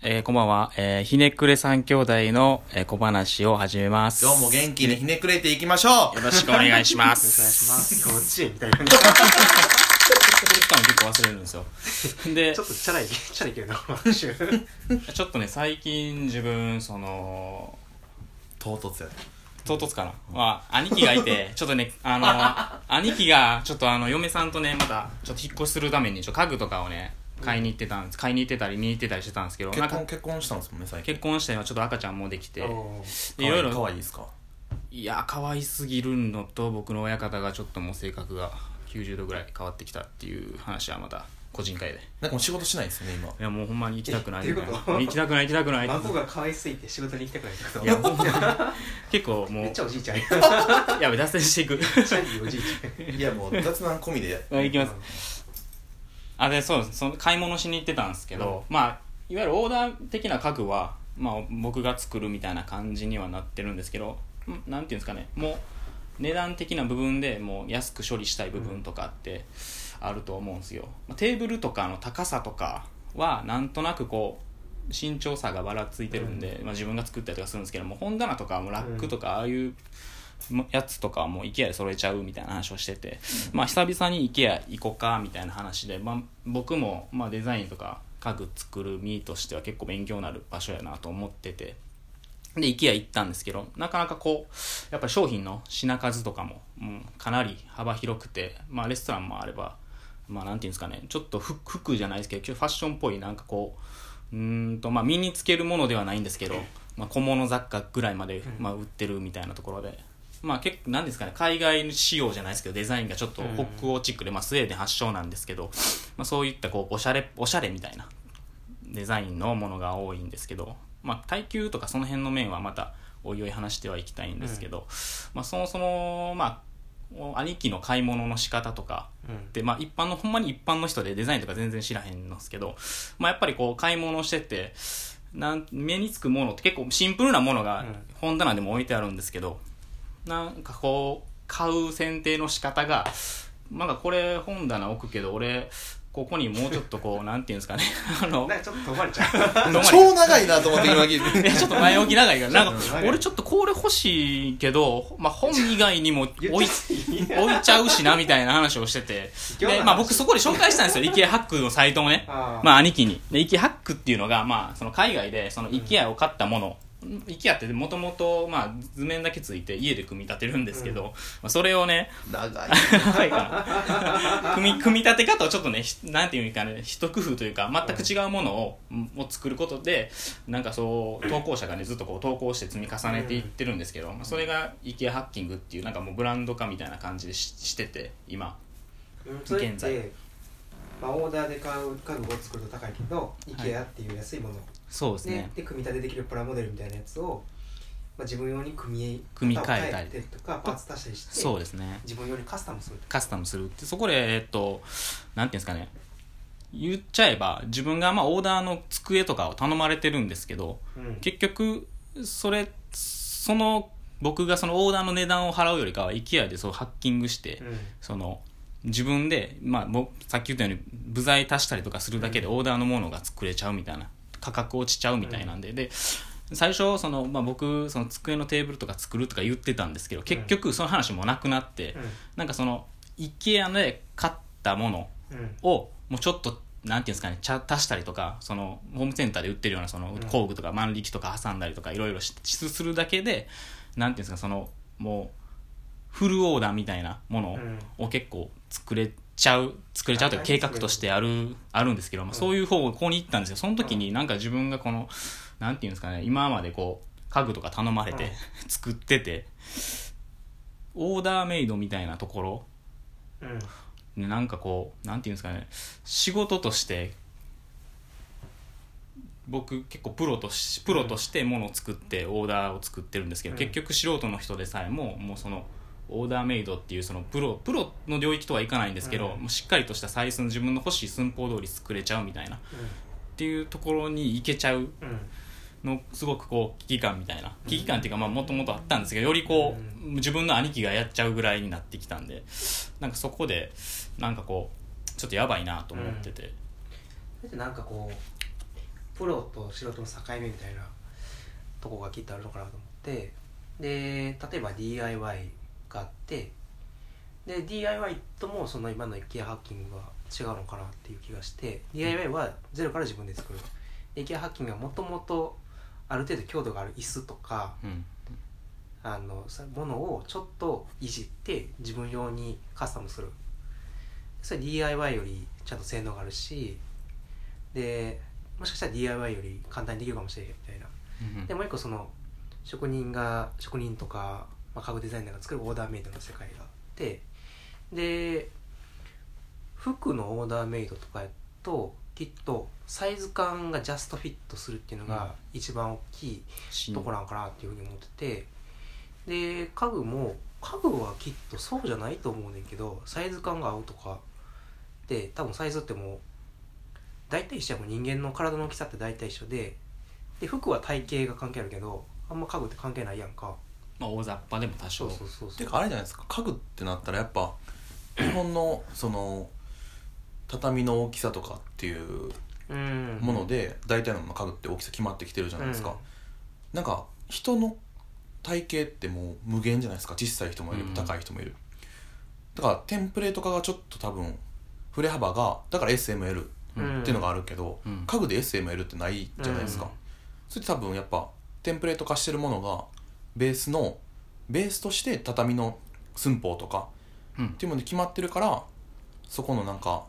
えー、こんばんは。えー、ひねくれ三兄弟の、えー、小話を始めます。今日も元気にひねくれていきましょうよろしくお願いしま お願いしす。ます。幼稚園みたいな。これ期間結構忘れるんですよ。でちょ、っとチャラい、チャラいけどな、毎週。ちょっとね、最近自分、その、唐突やで唐突かな。まあ、兄貴がいて、ちょっとね、あの、兄貴が、ちょっとあの、嫁さんとね、また、ちょっと引っ越しするために、ちょっと家具とかをね、買いに行ってたんです。買いに行ってたり、見に行ってたりしてたんですけど、なんか結婚、結婚したんですもんね最近。結婚して、ちょっと赤ちゃんもできて、いろいろかわいいですか？いや可愛すぎるのと僕の親方がちょっともう性格が90度ぐらい変わってきたっていう話はまた個人会で。なんかもう仕事しないですよね今。いやもうほんまに行きたくない。行きたくない行きたくない。孫が可愛すぎて仕事に行きたくないってこといやほんま結構もうめっちゃおじいちゃんや。脱線していく。チャリおじいちいやもう雑談込みで。あ 行きますあでそうです。その買い物しに行ってたんですけど、まあいわゆるオーダー的な家具は、まあ、僕が作るみたいな感じにはなってるんですけどんなんていうんですかね。もう値段的な部分でもう安く処理したい部分とかってあると思うんですよ、まあテーブルとかの高さとかはなんとなくこう身長差がばらついてるんで、まあ、自分が作ったりとかするんですけども本棚とかもラックとかああいうやつとかはもう IKEA で揃えちゃうみたいな話をしてて、まあ久々に IKEA 行こうかみたいな話で、まあ、僕もまあデザインとか家具作る身としては結構勉強になる場所やなと思っててで IKEA 行ったんですけどなかなかこうやっぱり商品の品数とかも、うん、かなり幅広くて、まあ、レストランもあればまあなんていうんですかねちょっと服服じゃないですけどファッションっぽいなんかこううーんとまあ身につけるものではないんですけど、まあ、小物雑貨ぐらいまで、まあ、売ってるみたいなところで。まあ結構なんですかね海外仕様じゃないですけどデザインがちょっと北欧チックで、まあ、スウェーデン発祥なんですけど、まあ、そういったこうおしゃれおしゃれみたいなデザインのものが多いんですけど、まあ、耐久とかその辺の面はまたおいおい話してはいきたいんですけど、まあ、そもそもまあ兄貴の買い物の仕方とかうん。で、まあ、一般のほんまに一般の人でデザインとか全然知らへんのですけど、まあ、やっぱりこう買い物しててなん目につくものって結構シンプルなものがうん。本棚でも置いてあるんですけど、なんかこう買う選定の仕方がなんかこれ本棚置くけど俺ここにもうちょっとこう なんていうんですかね。あのなんかちょっと止まれちゃう。超長いなと思って今聞いて。ちょっと前置き長いからなんか俺ちょっとこれ欲しいけど、まあ、本以外にも置いちゃ置いちゃうしなみたいな話をしてて。で、まあ、僕そこで紹介したんですよ。IKEA ハックのサイトをね。まあ兄貴に。で IKEA ハックっていうのが、まあ、その海外でその IKEA を買ったもの、IKEA ってもともとまあ図面だけついて家で組み立てるんですけど、まあ、それをね長い。長い。かな組み 組み立て方をちょっとねひなんていうかね一工夫というか全く違うものを,、を作ることでなんかそう投稿者がねずっとこう投稿して積み重ねていってるんですけど、まあ、それが IKEA ハッキングっていうなんかもうブランド化みたいな感じでししてて今。現在。て、まあ、オーダーで買う家具を作ると高いけど、IKEA っていう安いもので,、そうですね。で組み立てできるプラモデルみたいなやつを、まあ、自分用に組み組み替えたり。とかパーツ足したりしてそうですね。自分用にカスタムするカスタムするってそこでえっとなんていうんですかね。言っちゃえば自分がまあオーダーの机とかを頼まれてるんですけどうん。結局それその僕がそのオーダーの値段を払うよりかは IKEA でそうハッキングして、うん。その自分で、まあ、僕さっき言ったように部材足したりとかするだけでオーダーのものが作れちゃうみたいな価格落ちちゃうみたいなんで、で最初その、まあ、僕その机のテーブルとか作るとか言ってたんですけど結局その話もなくなって、なんかその IKEA で買ったものうんうん。をもうちょっとなんていうんですかね茶足したりとかそのホームセンターで売ってるようなその工具とか万力とか挟んだりとかいろいろしするだけでなんていうんですかそのもうフルオーダーみたいなものを結構作れちゃう作れちゃうというか計画としてあるあるんですけど、まあ、そういう方をここに行ったんですよ。その時になんか自分がこのなんていうんですかね今までこう家具とか頼まれてうん作っててオーダーメイドみたいなところうん。ねなんかこうなんていうんですかね仕事として僕結構プロとしプロとしてものを作ってオーダーを作ってるんですけど、うん。結局素人の人でさえももうそのオーダーメイドっていうそのプロプロの領域とはいかないんですけど、うん。もうしっかりとした採寸自分の欲しい寸法通り作れちゃうみたいな。っていうところに行けちゃううんうんのすごくこう危機感みたいな。危機感っていうかもともとあったんですけどよりこう、自分の兄貴がやっちゃうぐらいになってきたんでなんかそこでなんかこうちょっとやばいなと思ってて、だってなんかこうプロと素人の境目みたいなとこがきっとあるのかなと思って。で例えば DIY があってで DIY ともその今の IKEA ハッキングは違うのかなっていう気がして DIY はゼロから自分で作るで IKEA ハッキングはもともとある程度強度がある椅子とかうんあのさものをちょっといじって自分用にカスタムする。それ DIY よりちゃんと性能があるしでもしかしたら DIY より簡単にできるかもしれへんみたいな。うん。でもう一個その職人が職人とか、まあ、家具デザイナーが作るオーダーメイドの世界があってで服のオーダーメイドとかやときっとサイズ感がジャストフィットするっていうのが一番大きいしとこなんかなっていうふうに思っててで家具も家具はきっとそうじゃないと思うねんけどサイズ感が合うとかで多分サイズってもう大体一緒やもん。人間の体の大きさって大体一緒でで服は体型が関係あるけどあんま家具って関係ないやんかまあ大雑把でも多少。そうそうそうそう。てかあれじゃないですか家具ってなったらやっぱ日本のその畳の大きさとかっていううん。もので大体の家具って大きさ決まってきてるじゃないですか、なんか人の体型ってもう無限じゃないですか。小さい人もいるうん。高い人もいる。だからテンプレート化がちょっと多分振れ幅がだから SML うんっていうのがあるけど、うん。家具で SML ってないじゃないですか、うん。それって多分やっぱテンプレート化してるものがベースのベースとして畳の寸法とかうん。っていうもので決まってるからそこのなんか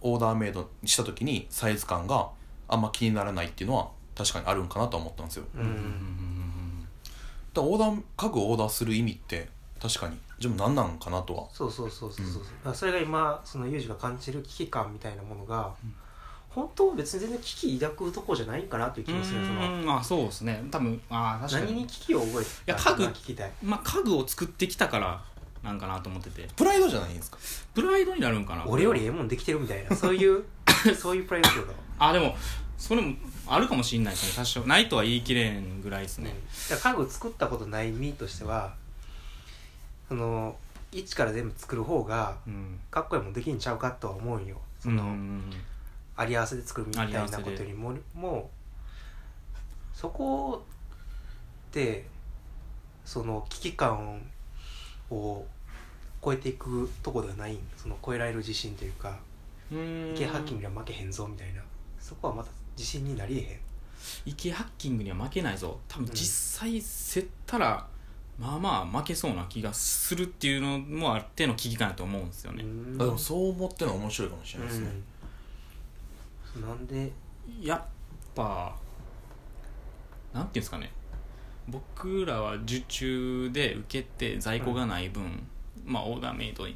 オーダーメイドした時にサイズ感があんま気にならないっていうのは確かにあるんかなとは思ったんですよ。ううん。んだからオーダー家具をオーダーする意味って確かにじゃあ何なんかなとは。そうそうそうそうそう、だからそれが今そのユージが感じる危機感みたいなものが、本当は別に全然危機抱くとこじゃないんかなっていう気もするその。うんあそうですね。多分あ確かに。何に危機を覚えていや家具聞きたい。まあ家具を作ってきたからなんかなと思ってて。プライドじゃないんですか？プライドになるんかな？俺よりええもんできてるみたいな。そういうそういうプライドってこと。あでもそれもあるかもしれないですね多少。ないとは言い切れんぐらいですね。だから家具作ったことない身としてはその一から全部作る方がうん。かっこいいもんできんちゃうかとは思うんよ。そうんの、あり合わせで作るみたいなことよりももうそこってその危機感を超えていくとこではないんその超えられる自信というかうん。池ハッキングには負けへんぞみたいなそこはまた自信になりえへん。池ハッキングには負けないぞ。多分うん実際競ったら、まあまあ負けそうな気がするっていうのもあっての危機感だと思うんですよね、あでもそう思ってのは面白いかもしれないですね、うん、なんでやっぱなんていうんですかね。僕らは受注で受けて在庫がない分、まあオーダーメイド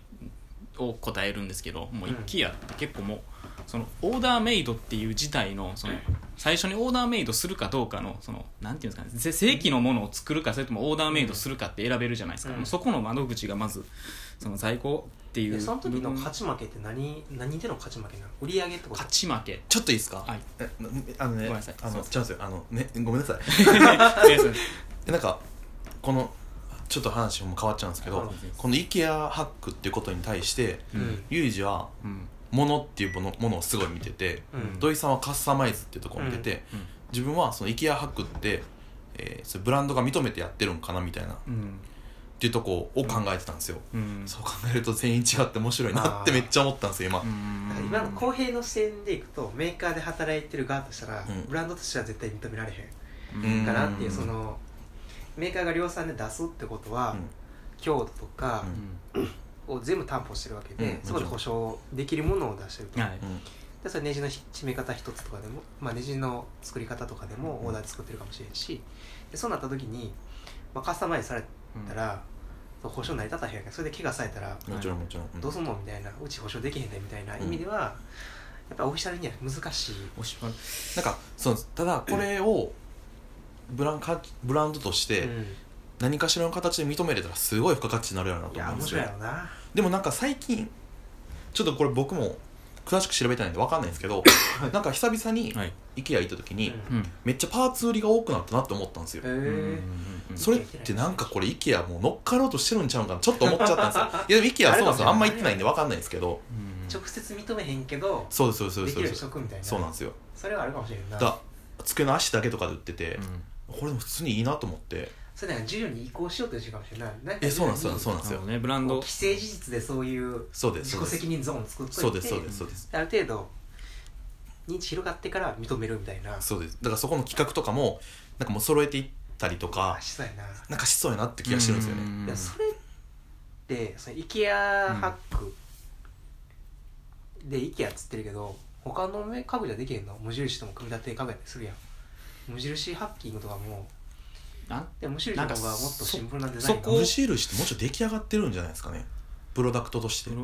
を答えるんですけどもううん IKEA って結構もうそのオーダーメイドっていう自体のその最初にオーダーメイドするかどうかのそのなんていうんですかねぜ正規のものを作るかそれともオーダーメイドするかって選べるじゃないですか、うん。そこの窓口がまずその在庫っていう。でその時の勝ち負けって何何での勝ち負けなの？売り上げってこと？勝ち負け。ちょっといいですか、はい。えあのねごめんなさい。あのすいませ違うんですよ。あのねごめんなさい。なんかこのちょっと話も変わっちゃうんですけど、うんこの IKEA ハックっていうことに対して、うん。ユージはうん。ものっていうものものをすごい見てて、うん。土井さんはカスタマイズっていうところを見てて、うん。自分はその IKEA ハックって、えーそれブランドが認めてやってるんかなみたいなっうんていうとこを考えてたんですよ、うん。そう考えると全員違って面白いなってめっちゃ思ったんですよ今、うん。今の公平の視点でいくとメーカーで働いてる側としたら、うん。ブランドとしては絶対認められへうん。んかなっていうそのメーカーが量産で出すってことは、強度とかを全部担保してるわけで、うん。そこで保証できるものを出してると、はい。うん。でそれネジの締め方一つとかでも、まあ、ネジの作り方とかでもオーダーで作ってるかもしれんしでそうなった時に、まあ、カスタマイズされたら、保証成り立たへんやんかそれで怪我されたらもちろんもちろん、うん。どうすんの？みたいなうち保証できへんでみたいな意味では、やっぱオフィシャルには難しい。なんかそうただこれをブランかブランドとしてうん。何かしらの形で認めれたらすごい付加価値になるよなと思うんですよ。白いやろな。でもなんか最近ちょっとこれ僕も詳しく調べてないんで分かんないんですけどなんか久々にはい。IKEA 行った時にうん。うんめっちゃパーツ売りが多くなったなって思ったんですよ。へうん。えそれってなんかこれ IKEA もう乗っかろうとしてるんちゃうんかなちょっと思っちゃったんですよ。いやでも IKEA そもそもあんま行ってないんで分かんないんですけど。直接認めへんけどそうですそうですそうできるようにしです。そうですとくみたいな。そうなんですよ。それはあるかもしれんな。だ机の足だけとかで売ってて、うん。これでも普通にいいなと思ってそれなんか授業に移行しようとしてるかもしれない。なんかえそうなんですよ。そうなんですよ。ねブランド。既成事実でそういうそうですそうです自己責任ゾーン作っといてそうです。そうですそうですある程度認知広がってから認めるみたいな。そうです。だからそこの企画とかもなんかもう揃えていったりとかあしそうやな。なんかしそうやなって気がしてるんですよね。うん。でもそれってその IKEA ハックで IKEA っつってるけど他の家具じゃできへんの。無印とも組み立て家具やったりするやん。無印ハッキングとかもなんでも無印の方がもっとシンプルなデザインがそこ。無印ってもうちょっと出来上がってるんじゃないですかね。プロダクトとして。い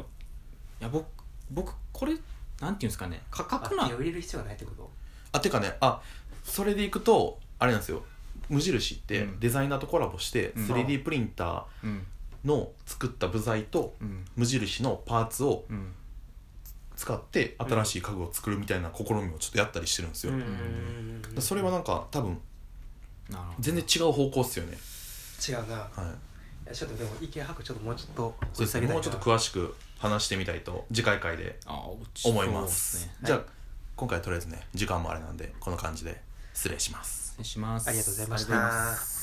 や僕僕これなんていうんですかね。価格なあ手を入れる必要がないってこと？あてかねあそれでいくとあれなんですよ。無印ってうん。デザイナーとコラボしてうん。3D プリンターうんの作った部材とうん。無印のパーツをうん。使って新しい家具を作るみたいな試みをちょっとやったりしてるんですよ、それはなんか多分なるほど。全然違う方向っすよね。違うな。はい。いやちょっとでもハックちょっともうちょっとそうですねもうちょっと詳しく話してみたいと次回回であうち思いまそうですねじゃあ、今回とりあえずね時間もあれなんでこの感じで失礼します。失礼します。ありがとうございましありがとうございまたす